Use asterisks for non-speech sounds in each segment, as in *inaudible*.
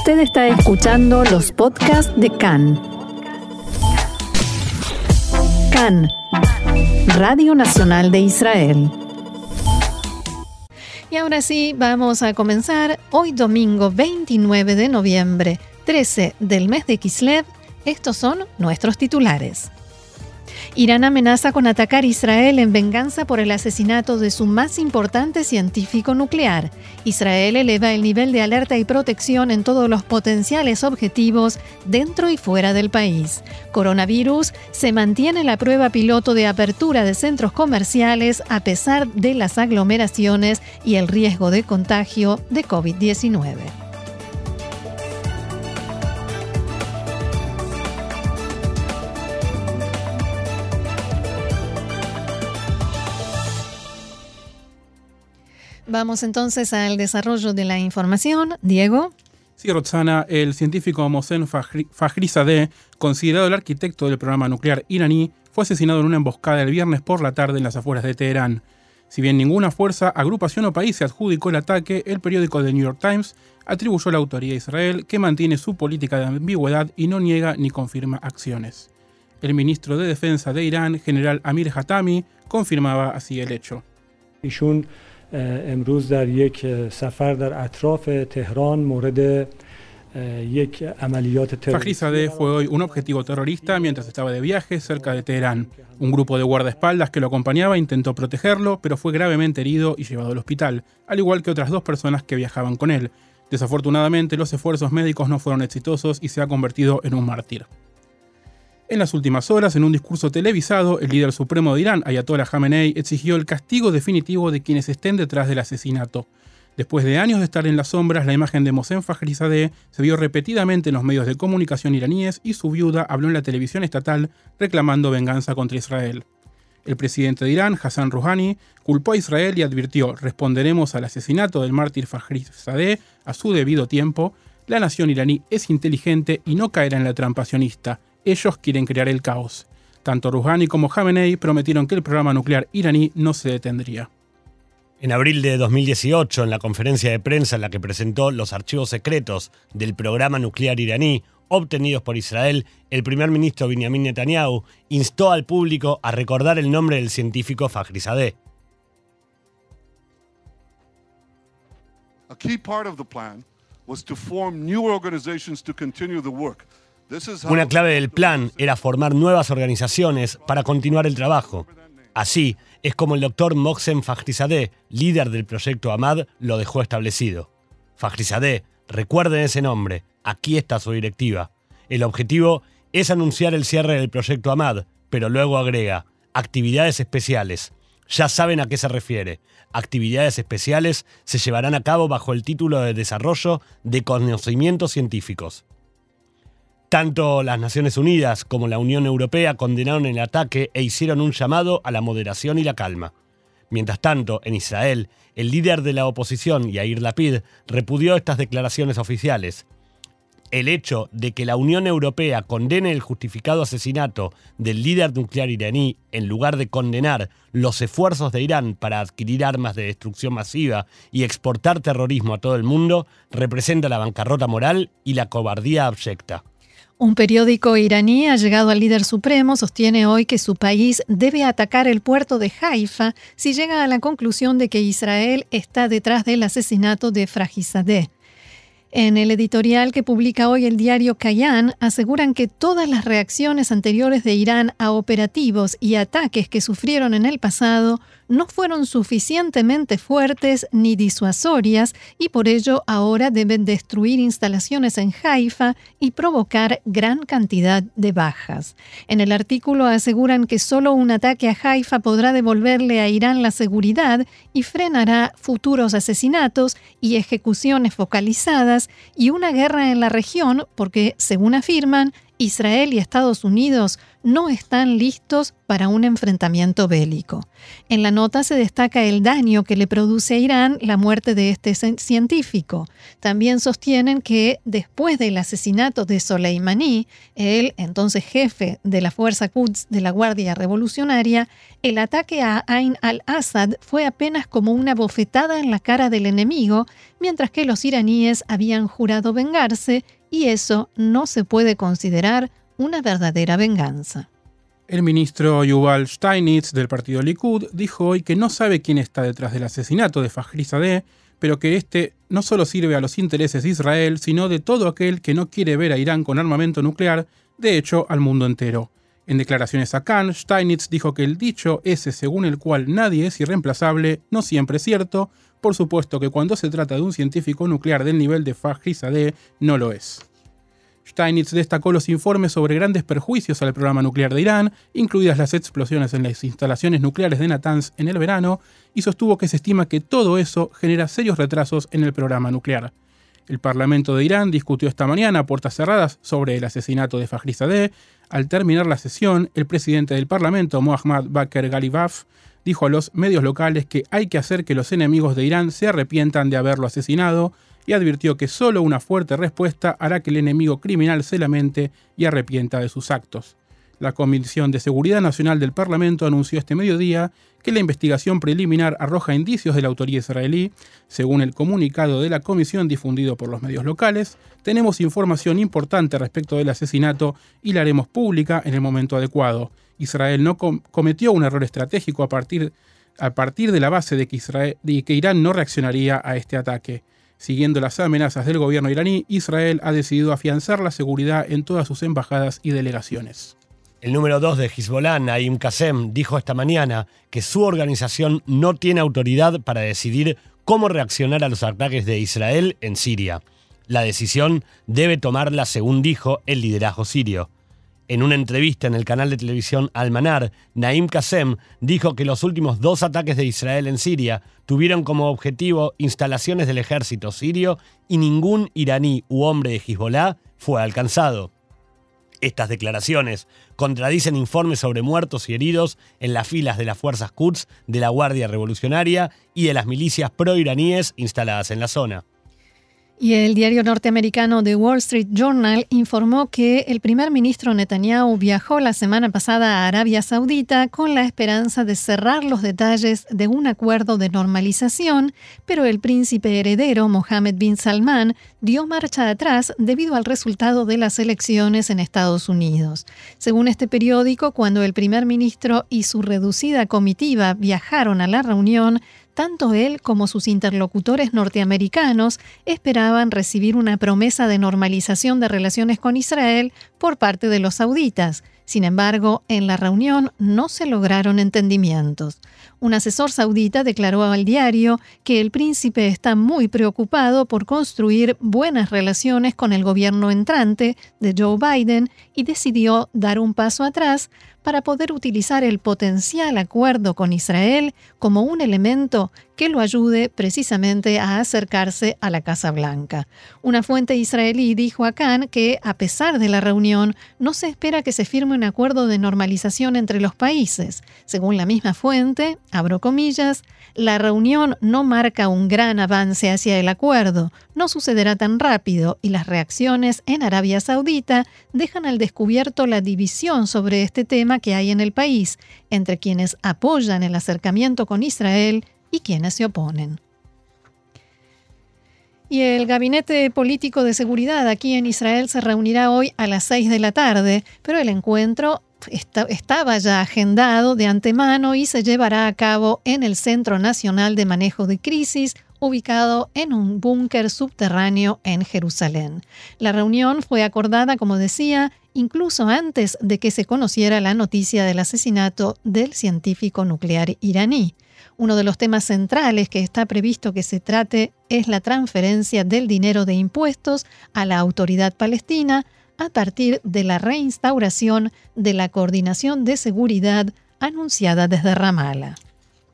Usted está escuchando los podcasts de CAN. CAN, Radio Nacional de Israel. Y ahora sí, vamos a comenzar hoy domingo 29 de noviembre, 13 del mes de Kislev. Estos son nuestros titulares. Irán amenaza con atacar Israel en venganza por el asesinato de su más importante científico nuclear. Israel eleva el nivel de alerta y protección en todos los potenciales objetivos dentro y fuera del país. Coronavirus se mantiene la prueba piloto de apertura de centros comerciales a pesar de las aglomeraciones y el riesgo de contagio de COVID-19. Vamos entonces al desarrollo de la información. Diego. Sí, Roxana, el científico Mohsen Fakhrizadeh, considerado el arquitecto del programa nuclear iraní, fue asesinado en una emboscada el viernes por la tarde en las afueras de Teherán. Si bien ninguna fuerza, agrupación o país se adjudicó el ataque, el periódico The New York Times atribuyó la autoría a Israel, que mantiene su política de ambigüedad y no niega ni confirma acciones. El ministro de Defensa de Irán, general Amir Hatami, confirmaba así el hecho. امروز در یک سفر در اطراف تهران مورد Fajrizadeh fue hoy un objetivo terrorista mientras estaba de viaje cerca de Teherán. Un grupo de guardaespaldas que lo acompañaba intentó protegerlo, pero fue gravemente herido y llevado al hospital, al igual que otras dos personas que viajaban con él. Desafortunadamente, los esfuerzos médicos no fueron exitosos y se ha convertido en un mártir. En las últimas horas, en un discurso televisado, el líder supremo de Irán, Ayatollah Khamenei, exigió el castigo definitivo de quienes estén detrás del asesinato. Después de años de estar en las sombras, la imagen de Mohsen Fakhrizadeh se vio repetidamente en los medios de comunicación iraníes y su viuda habló en la televisión estatal reclamando venganza contra Israel. El presidente de Irán, Hassan Rouhani, culpó a Israel y advirtió: responderemos al asesinato del mártir Fakhrizadeh a su debido tiempo. La nación iraní es inteligente y no caerá en la trampa sionista ellos quieren crear el caos. Tanto Rouhani como Khamenei prometieron que el programa nuclear iraní no se detendría. En abril de 2018, en la conferencia de prensa en la que presentó los archivos secretos del programa nuclear iraní obtenidos por Israel, el primer ministro Benjamin Netanyahu instó al público a recordar el nombre del científico Fakhrizadeh. A key part of the plan was to form new organizations to continue the work. Una clave del plan era formar nuevas organizaciones para continuar el trabajo. Así es como el doctor Mohsen Fakhrizadeh, líder del proyecto AMAD, lo dejó establecido. Fakhrizadeh, recuerden ese nombre, aquí está su directiva. El objetivo es anunciar el cierre del proyecto AMAD, pero luego agrega, actividades especiales. Ya saben a qué se refiere. Actividades especiales se llevarán a cabo bajo el título de Desarrollo de Conocimientos Científicos. Tanto las Naciones Unidas como la Unión Europea condenaron el ataque e hicieron un llamado a la moderación y la calma. Mientras tanto, en Israel, el líder de la oposición, Yair Lapid, repudió estas declaraciones oficiales. El hecho de que la Unión Europea condene el justificado asesinato del líder nuclear iraní en lugar de condenar los esfuerzos de Irán para adquirir armas de destrucción masiva y exportar terrorismo a todo el mundo representa la bancarrota moral y la cobardía abyecta. Un periódico iraní ha llegado al líder supremo, sostiene hoy que su país debe atacar el puerto de Haifa si llega a la conclusión de que Israel está detrás del asesinato de Fragizadeh. En el editorial que publica hoy el diario Kayan, aseguran que todas las reacciones anteriores de Irán a operativos y ataques que sufrieron en el pasado no fueron suficientemente fuertes ni disuasorias y por ello ahora deben destruir instalaciones en Haifa y provocar gran cantidad de bajas. En el artículo aseguran que solo un ataque a Haifa podrá devolverle a Irán la seguridad y frenará futuros asesinatos y ejecuciones focalizadas y una guerra en la región porque, según afirman, Israel y Estados Unidos no están listos para un enfrentamiento bélico. En la nota se destaca el daño que le produce a Irán la muerte de este científico. También sostienen que después del asesinato de Soleimani, el entonces jefe de la Fuerza Quds de la Guardia Revolucionaria, el ataque a Ain al-Assad fue apenas como una bofetada en la cara del enemigo, mientras que los iraníes habían jurado vengarse y eso no se puede considerar una verdadera venganza. El ministro Yuval Steinitz del partido Likud dijo hoy que no sabe quién está detrás del asesinato de Fajri Sadeh, pero que este no solo sirve a los intereses de Israel, sino de todo aquel que no quiere ver a Irán con armamento nuclear, de hecho al mundo entero. En declaraciones a Cannes, Steinitz dijo que el dicho ese según el cual nadie es irreemplazable no siempre es cierto, por supuesto que cuando se trata de un científico nuclear del nivel de Fajri Sadeh no lo es. Steinitz destacó los informes sobre grandes perjuicios al programa nuclear de Irán, incluidas las explosiones en las instalaciones nucleares de Natanz en el verano, y sostuvo que se estima que todo eso genera serios retrasos en el programa nuclear. El Parlamento de Irán discutió esta mañana a puertas cerradas sobre el asesinato de Fajrizadeh. Al terminar la sesión, el presidente del Parlamento, Mohammad Bakr Ghalibaf, dijo a los medios locales que hay que hacer que los enemigos de Irán se arrepientan de haberlo asesinado y advirtió que solo una fuerte respuesta hará que el enemigo criminal se lamente y arrepienta de sus actos. La Comisión de Seguridad Nacional del Parlamento anunció este mediodía que la investigación preliminar arroja indicios de la autoría israelí. Según el comunicado de la comisión difundido por los medios locales, tenemos información importante respecto del asesinato y la haremos pública en el momento adecuado. Israel no cometió un error estratégico a partir, a partir de la base de que, Israel, de que Irán no reaccionaría a este ataque. Siguiendo las amenazas del gobierno iraní, Israel ha decidido afianzar la seguridad en todas sus embajadas y delegaciones. El número 2 de Hezbollah, Naim Qasem, dijo esta mañana que su organización no tiene autoridad para decidir cómo reaccionar a los ataques de Israel en Siria. La decisión debe tomarla, según dijo, el liderazgo sirio. En una entrevista en el canal de televisión Almanar, Naim Qasem dijo que los últimos dos ataques de Israel en Siria tuvieron como objetivo instalaciones del ejército sirio y ningún iraní u hombre de Hezbollah fue alcanzado. Estas declaraciones contradicen informes sobre muertos y heridos en las filas de las fuerzas Quds de la Guardia Revolucionaria y de las milicias pro-iraníes instaladas en la zona. Y el diario norteamericano The Wall Street Journal informó que el primer ministro Netanyahu viajó la semana pasada a Arabia Saudita con la esperanza de cerrar los detalles de un acuerdo de normalización, pero el príncipe heredero Mohammed bin Salman dio marcha atrás debido al resultado de las elecciones en Estados Unidos. Según este periódico, cuando el primer ministro y su reducida comitiva viajaron a la reunión, tanto él como sus interlocutores norteamericanos esperaban recibir una promesa de normalización de relaciones con Israel por parte de los sauditas. Sin embargo, en la reunión no se lograron entendimientos. Un asesor saudita declaró al diario que el príncipe está muy preocupado por construir buenas relaciones con el gobierno entrante de Joe Biden y decidió dar un paso atrás para poder utilizar el potencial acuerdo con Israel como un elemento que lo ayude precisamente a acercarse a la Casa Blanca. Una fuente israelí dijo a Khan que, a pesar de la reunión, no se espera que se firme un acuerdo de normalización entre los países. Según la misma fuente, abro comillas, la reunión no marca un gran avance hacia el acuerdo, no sucederá tan rápido y las reacciones en Arabia Saudita dejan al descubierto la división sobre este tema que hay en el país entre quienes apoyan el acercamiento con Israel y quienes se oponen. Y el Gabinete Político de Seguridad aquí en Israel se reunirá hoy a las 6 de la tarde, pero el encuentro estaba ya agendado de antemano y se llevará a cabo en el Centro Nacional de Manejo de Crisis, ubicado en un búnker subterráneo en Jerusalén. La reunión fue acordada, como decía, incluso antes de que se conociera la noticia del asesinato del científico nuclear iraní. Uno de los temas centrales que está previsto que se trate es la transferencia del dinero de impuestos a la autoridad palestina a partir de la reinstauración de la coordinación de seguridad anunciada desde Ramallah.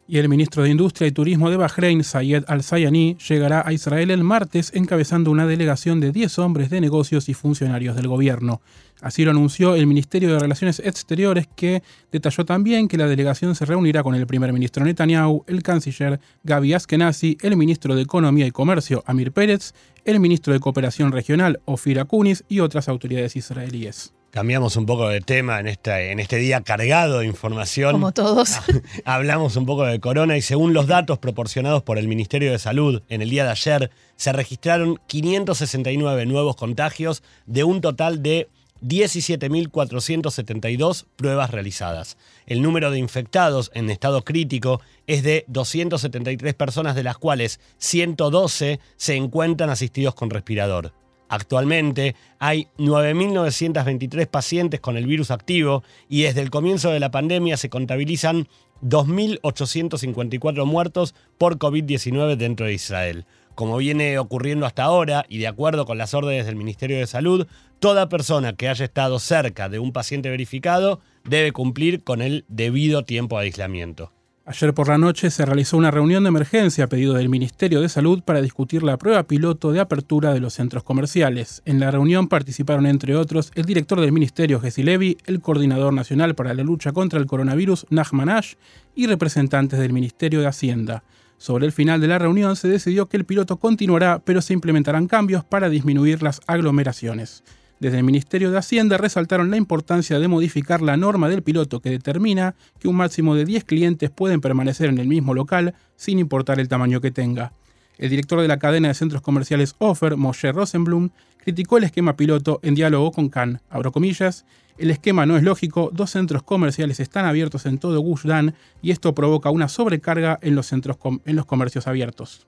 Y el ministro de Industria y Turismo de Bahrein, Sayed Al-Sayani, llegará a Israel el martes encabezando una delegación de 10 hombres de negocios y funcionarios del gobierno. Así lo anunció el Ministerio de Relaciones Exteriores, que detalló también que la delegación se reunirá con el primer ministro Netanyahu, el canciller Gaby Askenazi, el ministro de Economía y Comercio Amir Pérez, el ministro de Cooperación Regional Ofir Akunis y otras autoridades israelíes. Cambiamos un poco de tema en, esta, en este día cargado de información. Como todos. *laughs* Hablamos un poco de corona y según los datos proporcionados por el Ministerio de Salud en el día de ayer, se registraron 569 nuevos contagios de un total de 17.472 pruebas realizadas. El número de infectados en estado crítico es de 273 personas, de las cuales 112 se encuentran asistidos con respirador. Actualmente hay 9.923 pacientes con el virus activo y desde el comienzo de la pandemia se contabilizan 2.854 muertos por COVID-19 dentro de Israel. Como viene ocurriendo hasta ahora y de acuerdo con las órdenes del Ministerio de Salud, toda persona que haya estado cerca de un paciente verificado debe cumplir con el debido tiempo de aislamiento. Ayer por la noche se realizó una reunión de emergencia a pedido del Ministerio de Salud para discutir la prueba piloto de apertura de los centros comerciales. En la reunión participaron, entre otros, el director del Ministerio, Jesse Levy, el coordinador nacional para la lucha contra el coronavirus, Nachman Ash, y representantes del Ministerio de Hacienda. Sobre el final de la reunión se decidió que el piloto continuará, pero se implementarán cambios para disminuir las aglomeraciones. Desde el Ministerio de Hacienda resaltaron la importancia de modificar la norma del piloto que determina que un máximo de 10 clientes pueden permanecer en el mismo local sin importar el tamaño que tenga. El director de la cadena de centros comerciales Offer, Moshe Rosenblum, criticó el esquema piloto en diálogo con Cannes. Abro comillas, el esquema no es lógico, dos centros comerciales están abiertos en todo Gush Dan y esto provoca una sobrecarga en los, centros en los comercios abiertos.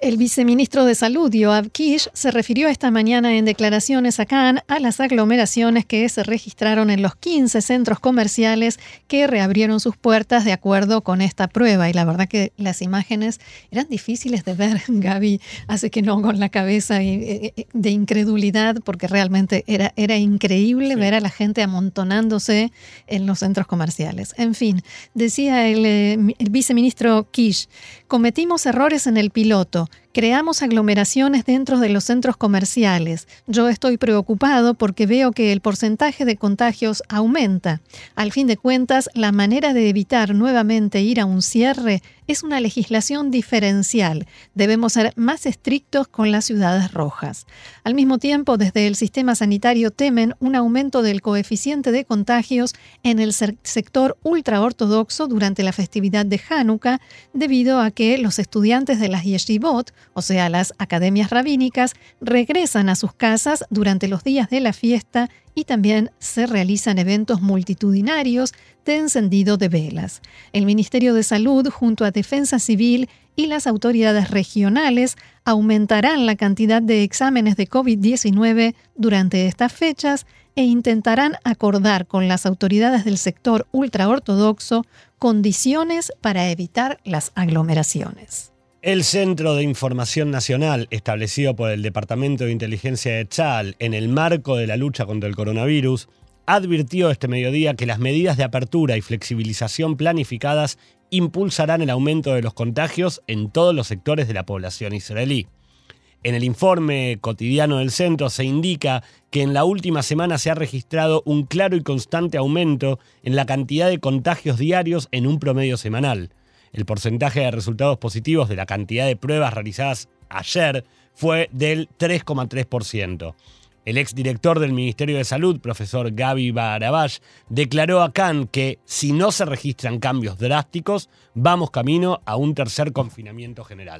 El viceministro de Salud, Yoav Kish, se refirió esta mañana en declaraciones a Cannes a las aglomeraciones que se registraron en los 15 centros comerciales que reabrieron sus puertas de acuerdo con esta prueba. Y la verdad que las imágenes eran difíciles de ver, *laughs* Gaby hace que no con la cabeza eh, eh, de incredulidad, porque realmente era, era increíble ver a la gente amontonándose en los centros comerciales. En fin, decía el, eh, el viceministro Kish, cometimos errores en el piloto creamos aglomeraciones dentro de los centros comerciales. Yo estoy preocupado porque veo que el porcentaje de contagios aumenta. Al fin de cuentas, la manera de evitar nuevamente ir a un cierre es una legislación diferencial. Debemos ser más estrictos con las ciudades rojas. Al mismo tiempo, desde el sistema sanitario temen un aumento del coeficiente de contagios en el sector ultraortodoxo durante la festividad de Hanukkah, debido a que los estudiantes de las yeshivot, o sea, las academias rabínicas, regresan a sus casas durante los días de la fiesta y también se realizan eventos multitudinarios de encendido de velas. El Ministerio de Salud, junto a Defensa Civil y las autoridades regionales, aumentarán la cantidad de exámenes de COVID-19 durante estas fechas e intentarán acordar con las autoridades del sector ultraortodoxo condiciones para evitar las aglomeraciones. El Centro de Información Nacional, establecido por el Departamento de Inteligencia de Chal en el marco de la lucha contra el coronavirus, advirtió este mediodía que las medidas de apertura y flexibilización planificadas impulsarán el aumento de los contagios en todos los sectores de la población israelí. En el informe cotidiano del centro se indica que en la última semana se ha registrado un claro y constante aumento en la cantidad de contagios diarios en un promedio semanal. El porcentaje de resultados positivos de la cantidad de pruebas realizadas ayer fue del 3,3%. El exdirector del Ministerio de Salud, profesor Gaby Barabash, declaró a Cannes que si no se registran cambios drásticos, vamos camino a un tercer confinamiento general.